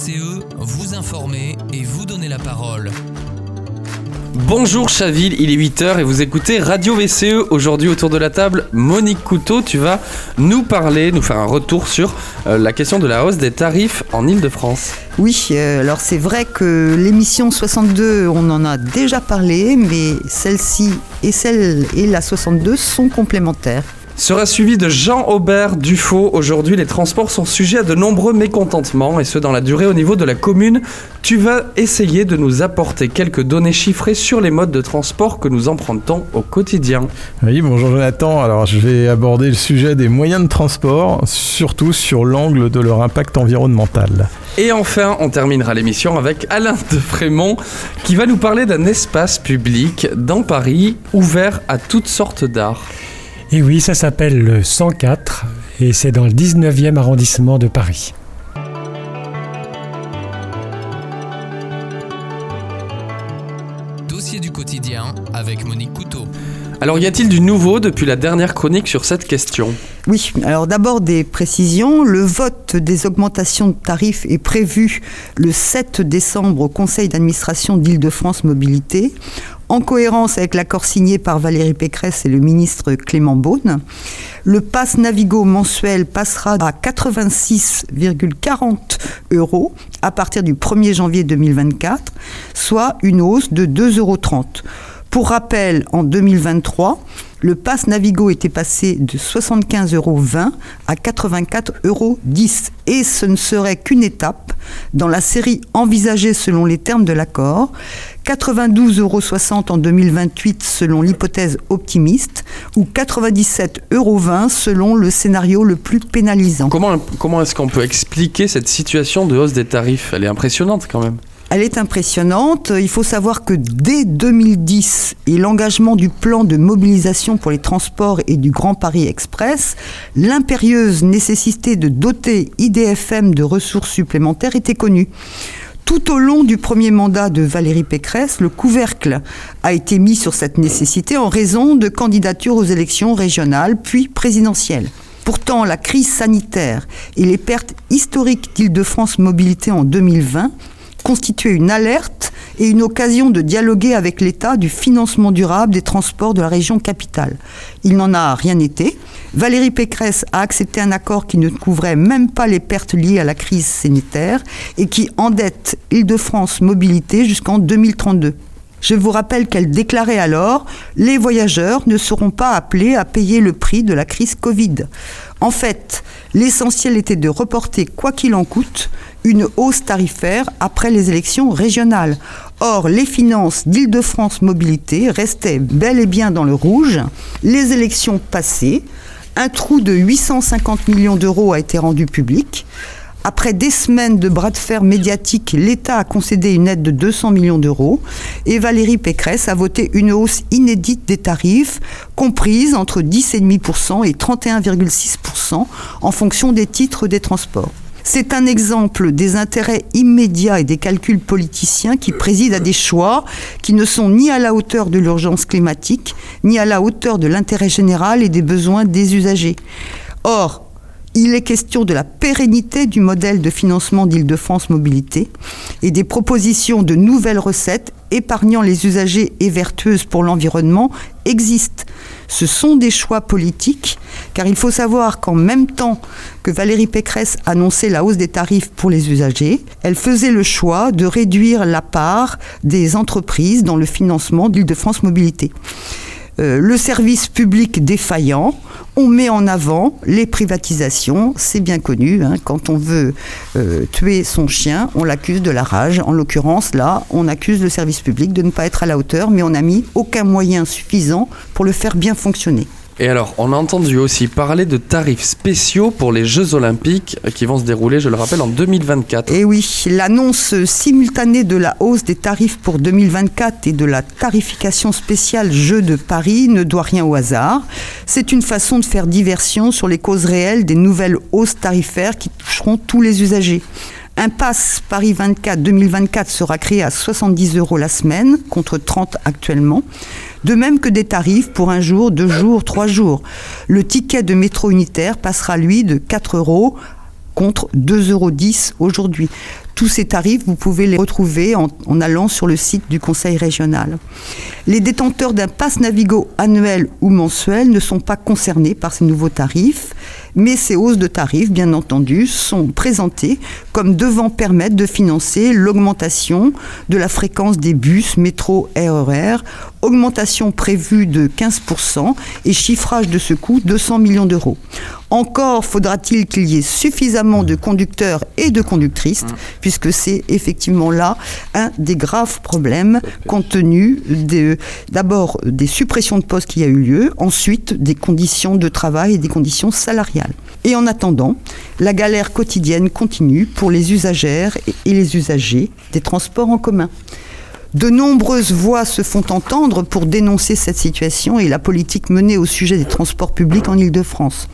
VCE, vous informer et vous donner la parole. Bonjour Chaville, il est 8h et vous écoutez Radio VCE. Aujourd'hui autour de la table, Monique Couteau, tu vas nous parler, nous faire un retour sur euh, la question de la hausse des tarifs en Ile-de-France. Oui, euh, alors c'est vrai que l'émission 62, on en a déjà parlé, mais celle-ci et celle et la 62 sont complémentaires sera suivi de Jean Aubert Dufaux. Aujourd'hui, les transports sont sujets à de nombreux mécontentements, et ce dans la durée au niveau de la commune. Tu vas essayer de nous apporter quelques données chiffrées sur les modes de transport que nous empruntons au quotidien. Oui, bonjour Jonathan. Alors, je vais aborder le sujet des moyens de transport, surtout sur l'angle de leur impact environnemental. Et enfin, on terminera l'émission avec Alain de Frémont qui va nous parler d'un espace public dans Paris ouvert à toutes sortes d'art. Et oui, ça s'appelle le 104 et c'est dans le 19e arrondissement de Paris. Dossier du quotidien avec Monique Couteau. Alors y a-t-il du nouveau depuis la dernière chronique sur cette question? Oui, alors d'abord des précisions. Le vote des augmentations de tarifs est prévu le 7 décembre au Conseil d'administration d'Île-de-France Mobilité en cohérence avec l'accord signé par Valérie Pécresse et le ministre Clément Beaune. Le pass Navigo mensuel passera à 86,40 euros à partir du 1er janvier 2024, soit une hausse de 2,30 euros. Pour rappel, en 2023, le pass Navigo était passé de 75,20 euros à 84,10 euros. Et ce ne serait qu'une étape dans la série envisagée selon les termes de l'accord. 92,60 euros en 2028 selon l'hypothèse optimiste ou 97,20 euros selon le scénario le plus pénalisant. Comment, comment est-ce qu'on peut expliquer cette situation de hausse des tarifs? Elle est impressionnante quand même. Elle est impressionnante. Il faut savoir que dès 2010 et l'engagement du plan de mobilisation pour les transports et du Grand Paris Express, l'impérieuse nécessité de doter IDFM de ressources supplémentaires était connue. Tout au long du premier mandat de Valérie Pécresse, le couvercle a été mis sur cette nécessité en raison de candidatures aux élections régionales puis présidentielles. Pourtant, la crise sanitaire et les pertes historiques d'Île-de-France Mobilité en 2020 constituer une alerte et une occasion de dialoguer avec l'État du financement durable des transports de la région capitale. Il n'en a rien été. Valérie Pécresse a accepté un accord qui ne couvrait même pas les pertes liées à la crise sanitaire et qui endette Île-de-France Mobilité jusqu'en 2032. Je vous rappelle qu'elle déclarait alors Les voyageurs ne seront pas appelés à payer le prix de la crise Covid. En fait, l'essentiel était de reporter, quoi qu'il en coûte, une hausse tarifaire après les élections régionales. Or, les finances d'Île-de-France Mobilité restaient bel et bien dans le rouge. Les élections passées, un trou de 850 millions d'euros a été rendu public. Après des semaines de bras de fer médiatiques, l'État a concédé une aide de 200 millions d'euros et Valérie Pécresse a voté une hausse inédite des tarifs, comprise entre 10,5% et 31,6% en fonction des titres des transports. C'est un exemple des intérêts immédiats et des calculs politiciens qui président à des choix qui ne sont ni à la hauteur de l'urgence climatique, ni à la hauteur de l'intérêt général et des besoins des usagers. Or, il est question de la pérennité du modèle de financement d'Île-de-France Mobilité et des propositions de nouvelles recettes épargnant les usagers et vertueuses pour l'environnement existent. Ce sont des choix politiques, car il faut savoir qu'en même temps que Valérie Pécresse annonçait la hausse des tarifs pour les usagers, elle faisait le choix de réduire la part des entreprises dans le financement d'Île-de-France Mobilité. Euh, le service public défaillant, on met en avant les privatisations, c'est bien connu, hein. quand on veut euh, tuer son chien, on l'accuse de la rage. En l'occurrence, là, on accuse le service public de ne pas être à la hauteur, mais on n'a mis aucun moyen suffisant pour le faire bien fonctionner. Et alors, on a entendu aussi parler de tarifs spéciaux pour les Jeux Olympiques qui vont se dérouler, je le rappelle, en 2024. Et oui, l'annonce simultanée de la hausse des tarifs pour 2024 et de la tarification spéciale Jeux de Paris ne doit rien au hasard. C'est une façon de faire diversion sur les causes réelles des nouvelles hausses tarifaires qui toucheront tous les usagers. Un pass Paris 24 2024 sera créé à 70 euros la semaine contre 30 actuellement. De même que des tarifs pour un jour, deux jours, trois jours. Le ticket de métro unitaire passera lui de 4 euros contre 2,10 euros aujourd'hui. Tous ces tarifs, vous pouvez les retrouver en, en, allant sur le site du Conseil régional. Les détenteurs d'un pass Navigo annuel ou mensuel ne sont pas concernés par ces nouveaux tarifs, mais ces hausses de tarifs, bien entendu, sont présentées comme devant permettre de financer l'augmentation de la fréquence des bus, métro, RER, augmentation prévue de 15% et chiffrage de ce coût 200 millions d'euros. Encore faudra-t-il qu'il y ait suffisamment de conducteurs et de conductrices, puisque c'est effectivement là un des graves problèmes compte tenu d'abord des suppressions de postes qui a eu lieu, ensuite des conditions de travail et des conditions salariales. Et en attendant, la galère quotidienne continue pour les usagères et les usagers des transports en commun. De nombreuses voix se font entendre pour dénoncer cette situation et la politique menée au sujet des transports publics en Ile-de-France.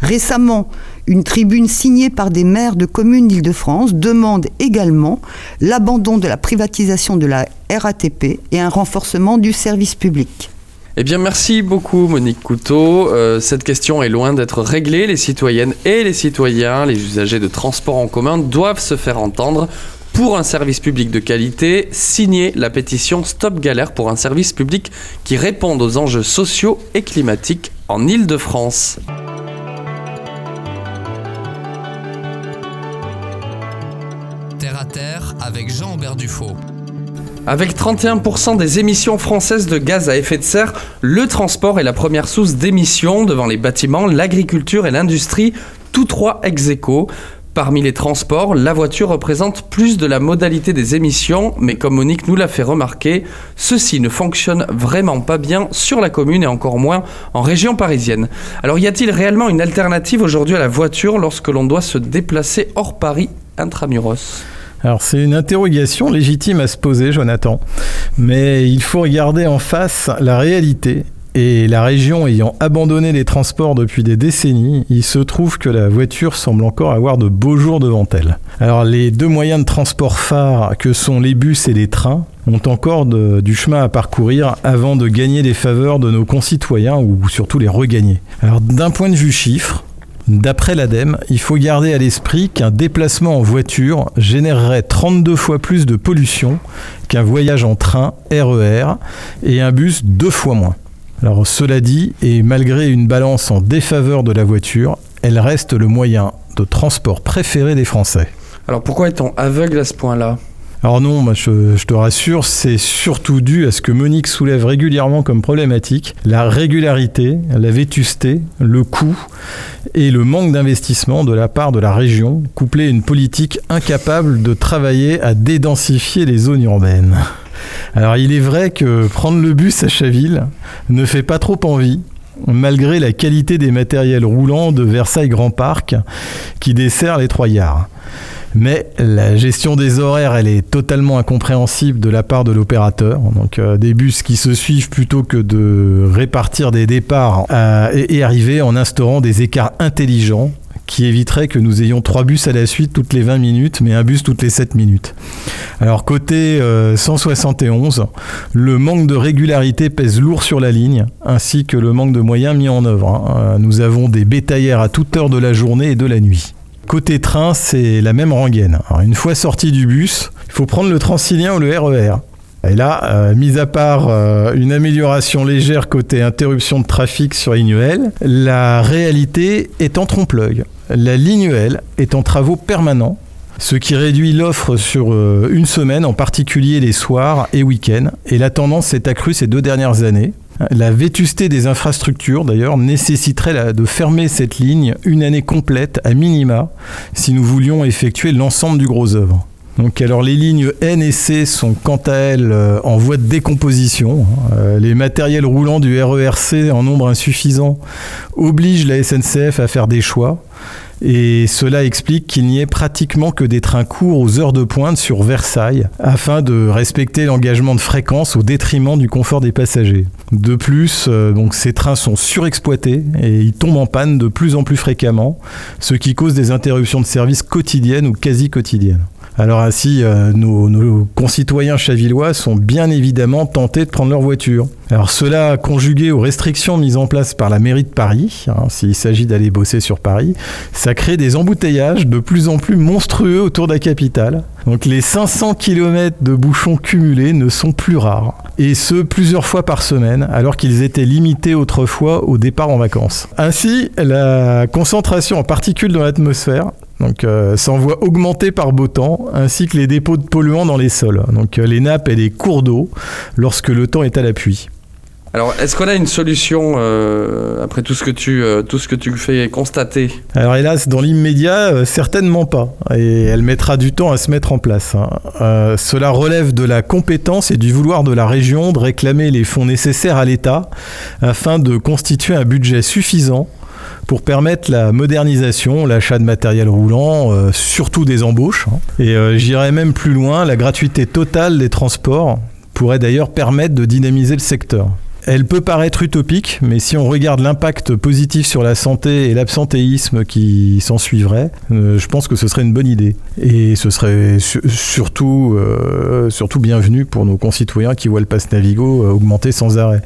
Récemment, une tribune signée par des maires de communes d'Île-de-France demande également l'abandon de la privatisation de la RATP et un renforcement du service public. Eh bien, merci beaucoup, Monique Couteau. Euh, cette question est loin d'être réglée. Les citoyennes et les citoyens, les usagers de transport en commun doivent se faire entendre pour un service public de qualité. Signez la pétition Stop Galère pour un service public qui réponde aux enjeux sociaux et climatiques en Île-de-France. Terre à terre avec Jean-Aubert Dufaux. Avec 31% des émissions françaises de gaz à effet de serre, le transport est la première source d'émissions devant les bâtiments, l'agriculture et l'industrie, tous trois ex aequo. Parmi les transports, la voiture représente plus de la modalité des émissions, mais comme Monique nous l'a fait remarquer, ceci ne fonctionne vraiment pas bien sur la commune et encore moins en région parisienne. Alors y a-t-il réellement une alternative aujourd'hui à la voiture lorsque l'on doit se déplacer hors Paris intramuros? Alors c'est une interrogation légitime à se poser, Jonathan, mais il faut regarder en face la réalité. Et la région ayant abandonné les transports depuis des décennies, il se trouve que la voiture semble encore avoir de beaux jours devant elle. Alors les deux moyens de transport phares que sont les bus et les trains ont encore du chemin à parcourir avant de gagner les faveurs de nos concitoyens ou surtout les regagner. Alors d'un point de vue chiffre, D'après l'ADEME, il faut garder à l'esprit qu'un déplacement en voiture générerait 32 fois plus de pollution qu'un voyage en train RER et un bus deux fois moins. Alors cela dit, et malgré une balance en défaveur de la voiture, elle reste le moyen de transport préféré des Français. Alors pourquoi est-on aveugle à ce point-là? Alors non, je, te rassure, c'est surtout dû à ce que Monique soulève régulièrement comme problématique, la régularité, la vétusté, le coût et le manque d'investissement de la part de la région, couplé à une politique incapable de travailler à dédensifier les zones urbaines. Alors il est vrai que prendre le bus à Chaville ne fait pas trop envie, malgré la qualité des matériels roulants de Versailles Grand Parc qui dessert les Trois Yards. Mais la gestion des horaires, elle est totalement incompréhensible de la part de l'opérateur. Donc euh, des bus qui se suivent plutôt que de répartir des départs euh, et, arriver en instaurant des écarts intelligents qui éviterait que nous ayons trois bus à la suite toutes les 20 minutes, mais un bus toutes les 7 minutes. Alors côté euh, 171, le manque de régularité pèse lourd sur la ligne, ainsi que le manque de moyens mis en œuvre. hein. Euh, Nous avons des bétaillères à toute heure de la journée et de la nuit. Côté train, c'est la même rengaine. Une fois sorti du bus, il faut prendre le Transilien ou le RER. Et là, euh, mis à part euh, une amélioration légère côté interruption de trafic sur Lignuel, la réalité est en trompe-l'œil. La Lignuel est en travaux permanents, ce qui réduit l'offre sur euh, une semaine, en particulier les soirs et week-ends. Et la tendance s'est accrue ces deux dernières années. La vétusté des infrastructures, d'ailleurs, nécessiterait de fermer cette ligne une année complète à minima si nous voulions effectuer l'ensemble du gros œuvre. Donc alors les lignes N et C sont quant à elles euh, en voie de décomposition. Euh, les matériels roulants du RERC en nombre insuffisant obligent la SNCF à faire des choix. Et cela explique qu'il n'y ait pratiquement que des trains courts aux heures de pointe sur Versailles afin de respecter l'engagement de fréquence au détriment du confort des passagers. De plus, euh, donc ces trains sont surexploités et ils tombent en panne de plus en plus fréquemment, ce qui cause des interruptions de service quotidiennes ou quasi quotidiennes. Alors ainsi, euh, nos, concitoyens chavillois sont bien évidemment tentés de prendre leur voiture. Alors cela conjugué aux restrictions mises en place par la mairie de Paris, hein, s'il s'agit d'aller bosser sur Paris, ça crée des embouteillages de plus en plus monstrueux autour de la capitale. Donc les 500 km de bouchons cumulés ne sont plus rares, et ce plusieurs fois par semaine, alors qu'ils étaient limités autrefois au départ en vacances. Ainsi, la concentration en particules dans l'atmosphère donc, euh, s'envoie augmenter par beau temps, ainsi que les dépôts de polluants dans les sols, donc euh, les nappes et les cours d'eau, lorsque le temps est à l'appui. Alors, est-ce qu'on a une solution euh, après tout ce que tu euh, tout ce que tu fais constater Alors hélas, dans l'immédiat, euh, certainement pas. Et elle mettra du temps à se mettre en place. hein. Cela relève de la compétence et du vouloir de la région de réclamer les fonds nécessaires à l'État afin de constituer un budget suffisant pour permettre la modernisation, l'achat de matériel roulant, euh, surtout des embauches. hein. Et euh, j'irais même plus loin, la gratuité totale des transports pourrait d'ailleurs permettre de dynamiser le secteur. Elle peut paraître utopique, mais si on regarde l'impact positif sur la santé et l'absentéisme qui s'en suivrait, euh, je pense que ce serait une bonne idée. Et ce serait euh, surtout bienvenu pour nos concitoyens qui voient le pass Navigo euh, augmenter sans arrêt.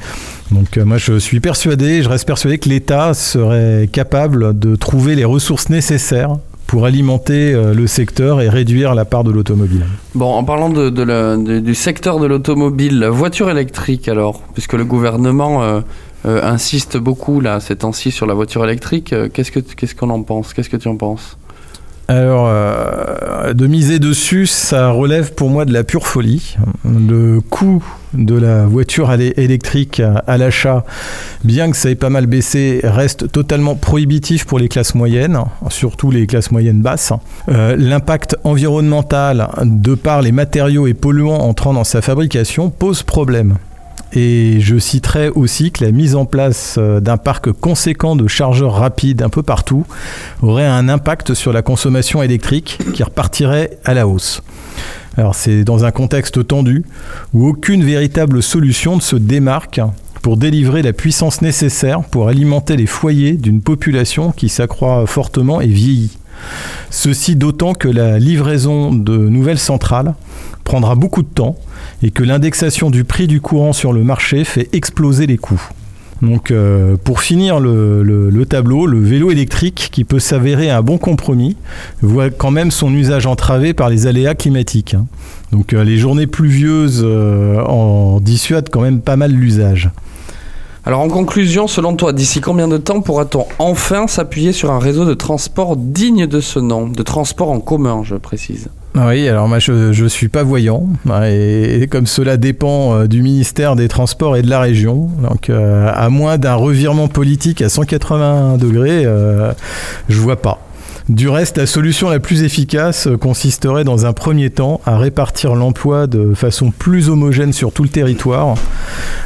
Donc euh, moi je suis persuadé, je reste persuadé que l'État serait capable de trouver les ressources nécessaires pour alimenter euh, le secteur et réduire la part de l'automobile. Bon, en parlant de, du secteur de l'automobile, la voiture électrique alors, puisque le gouvernement euh, euh, insiste beaucoup là ces temps-ci sur la voiture électrique, qu'est-ce que qu'est-ce qu'on en pense? Qu'est-ce que tu en penses? Alors, euh, de miser dessus, ça relève pour moi de la pure folie. Le coût de la voiture électrique à, à l'achat, bien que ça ait pas mal baissé, reste totalement prohibitif pour les classes moyennes, surtout les classes moyennes basses. Euh, L'impact environnemental, de par les matériaux et polluants entrant dans sa fabrication, pose problème. Et je citerai aussi que la mise en place euh, d'un parc conséquent de chargeurs rapides un peu partout aurait un impact sur la consommation électrique qui repartirait à la hausse. Alors c'est dans un contexte tendu où aucune véritable solution ne se démarque pour délivrer la puissance nécessaire pour alimenter les foyers d'une population qui s'accroît fortement et vieillit. Ceci d'autant que la livraison de nouvelles centrales prendra beaucoup de temps et que l'indexation du prix du courant sur le marché fait exploser les coûts. Donc euh, pour finir le, le- le tableau, le vélo électrique qui peut s'avérer un bon compromis voit quand même son usage entravé par les aléas climatiques. hein. Donc euh, les journées pluvieuses euh, en dissuadent quand même pas mal l'usage. Alors en conclusion, selon toi, d'ici combien de temps pourra-t-on enfin s'appuyer sur un réseau de transport digne de ce nom, de transport en commun, je précise? Oui, alors moi je ne suis pas voyant, hein, et, comme cela dépend euh, du ministère des Transports et de la région, donc euh, à moins d'un revirement politique à 180 degrés, euh, je vois pas. Du reste, la solution la plus efficace euh, consisterait dans un premier temps à répartir l'emploi de façon plus homogène sur tout le territoire,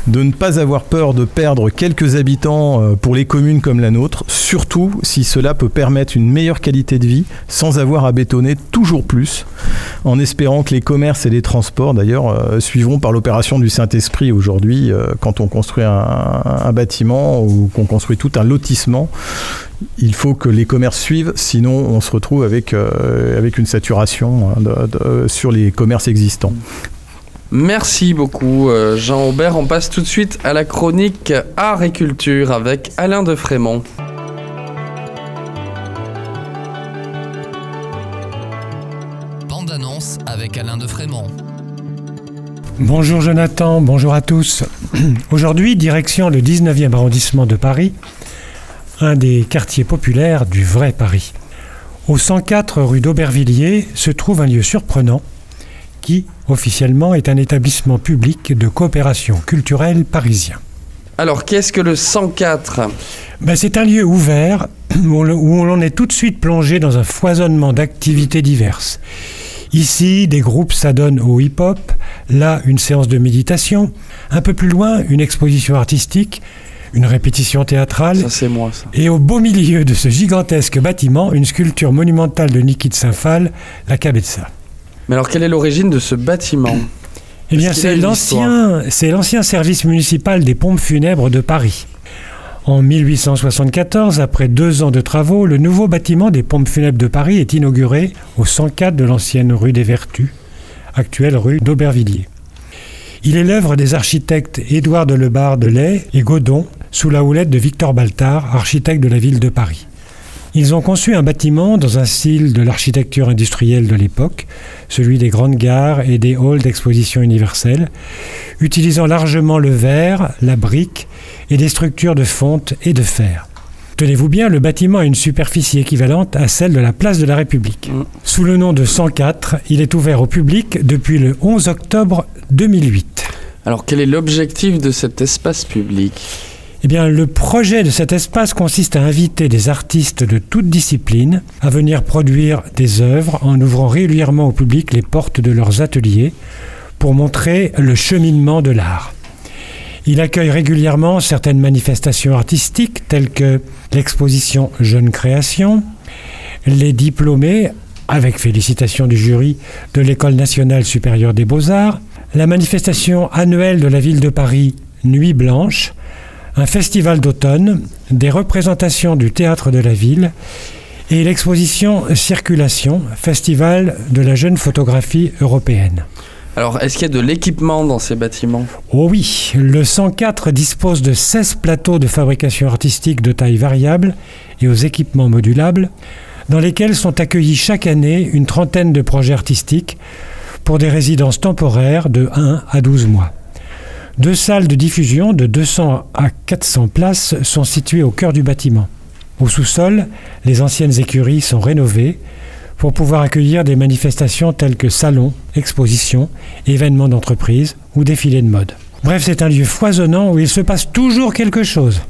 de ne pas avoir peur de perdre quelques habitants euh, pour les communes comme la nôtre, surtout si cela peut permettre une meilleure qualité de vie sans avoir à bétonner toujours plus, en espérant que les commerces et les transports d'ailleurs euh, suivront par l'opération du Saint-Esprit aujourd'hui quand on construit un, un bâtiment ou qu'on construit tout un lotissement. Il faut que les commerces suivent, sinon on se retrouve avec, euh, avec une saturation hein, de- de- sur les commerces existants. Merci beaucoup euh, Jean Aubert. On passe tout de suite à la chronique Art et Culture avec Alain de Frémont. Bande annonce avec Alain de Frémont. Bonjour Jonathan, bonjour à tous. Aujourd'hui, direction le 19e arrondissement de Paris, un des quartiers populaires du vrai Paris. Au 104 rue d'Aubervilliers se trouve un lieu surprenant qui, officiellement, est un établissement public de coopération culturelle parisien. Alors qu'est-ce que le 104 Ben, c'est un lieu ouvert où on, où l'on est tout de suite plongé dans un foisonnement d'activités diverses. Ici, des groupes s'adonnent au hip-hop, là, une séance de méditation, un peu plus loin, une exposition artistique, une répétition théâtrale, Ça c'est moi ça. et au beau milieu de ce gigantesque bâtiment, une sculpture monumentale de Niki de Saint-Phal, la Cabeza. Mais alors quelle est l'origine de ce bâtiment Eh bien, c'est l'ancien, c'est l'ancien service municipal des pompes funèbres de Paris. En 1874, après deux ans de travaux, le nouveau bâtiment des pompes funèbres de Paris est inauguré au 104 de l'ancienne rue des Vertus, actuelle rue d'Aubervilliers. Il est l'œuvre des architectes Édouard de Lebar de Lay et Godon, sous la houlette de Victor Baltard, architecte de la ville de Paris. Ils ont conçu un bâtiment dans un style de l'architecture industrielle de l'époque, celui des grandes gares et des halls d'exposition universelle, utilisant largement le verre, la brique et des structures de fonte et de fer. Tenez-vous bien, le bâtiment a une superficie équivalente à celle de la place de la République. Mm. Sous le nom de 104, il est ouvert au public depuis le 11 octobre 2008. Alors quel est l'objectif de cet espace public? Eh le projet de cet espace consiste à inviter des artistes de toutes disciplines à venir produire des œuvres en ouvrant régulièrement au public les portes de leurs ateliers pour montrer le cheminement de l'art. Il accueille régulièrement certaines manifestations artistiques telles que l'exposition Jeune Création, les diplômés, avec félicitations du jury, de l'École nationale supérieure des beaux-arts, la manifestation annuelle de la ville de Paris Nuit Blanche, un festival d'automne, des représentations du théâtre de la ville et l'exposition Circulation, festival de la jeune photographie européenne. Alors est-ce qu'il y a de l'équipement dans ces bâtiments? Oh oui, le 104 dispose de 16 plateaux de fabrication artistique de taille variable et aux équipements modulables, dans lesquels sont accueillis chaque année une trentaine de projets artistiques pour des résidences temporaires de 1 à 12 mois. Deux salles de diffusion de 200 à 400 places sont situées au cœur du bâtiment. Au sous-sol, les anciennes écuries sont rénovées pour pouvoir accueillir des manifestations telles que salons, expositions, événements d'entreprise ou défilés de mode. Bref, c'est un lieu foisonnant où il se passe toujours quelque chose.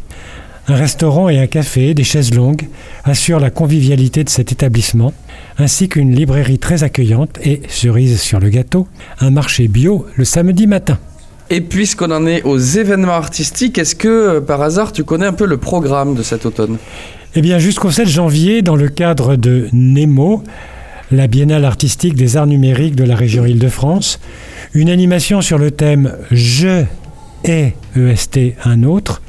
Un restaurant et un café, des chaises longues, assurent la convivialité de cet établissement, ainsi qu'une librairie très accueillante et, cerise sur le gâteau, un marché bio le samedi matin. Et puisqu'on en est aux événements artistiques, est-ce que euh, par hasard tu connais un peu le programme de cet automne? Eh bien, jusqu'au 7 janvier, dans le cadre de NEMO, la Biennale artistique des arts numériques de la région Île-de-France, une animation sur le thème Je et EST un autre,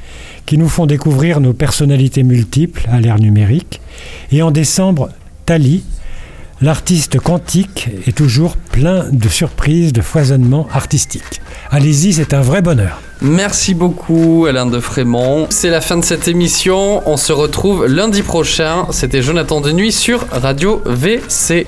qui nous font découvrir nos personnalités multiples à l'ère numérique. Et en décembre, Tali, l'artiste quantique, est toujours plein de surprises, de foisonnements artistiques. Allez-y, c'est un vrai bonheur. Merci beaucoup Alain de Frémont. C'est la fin de cette émission. On se retrouve lundi prochain. C'était Jonathan de Nuit sur Radio VCE.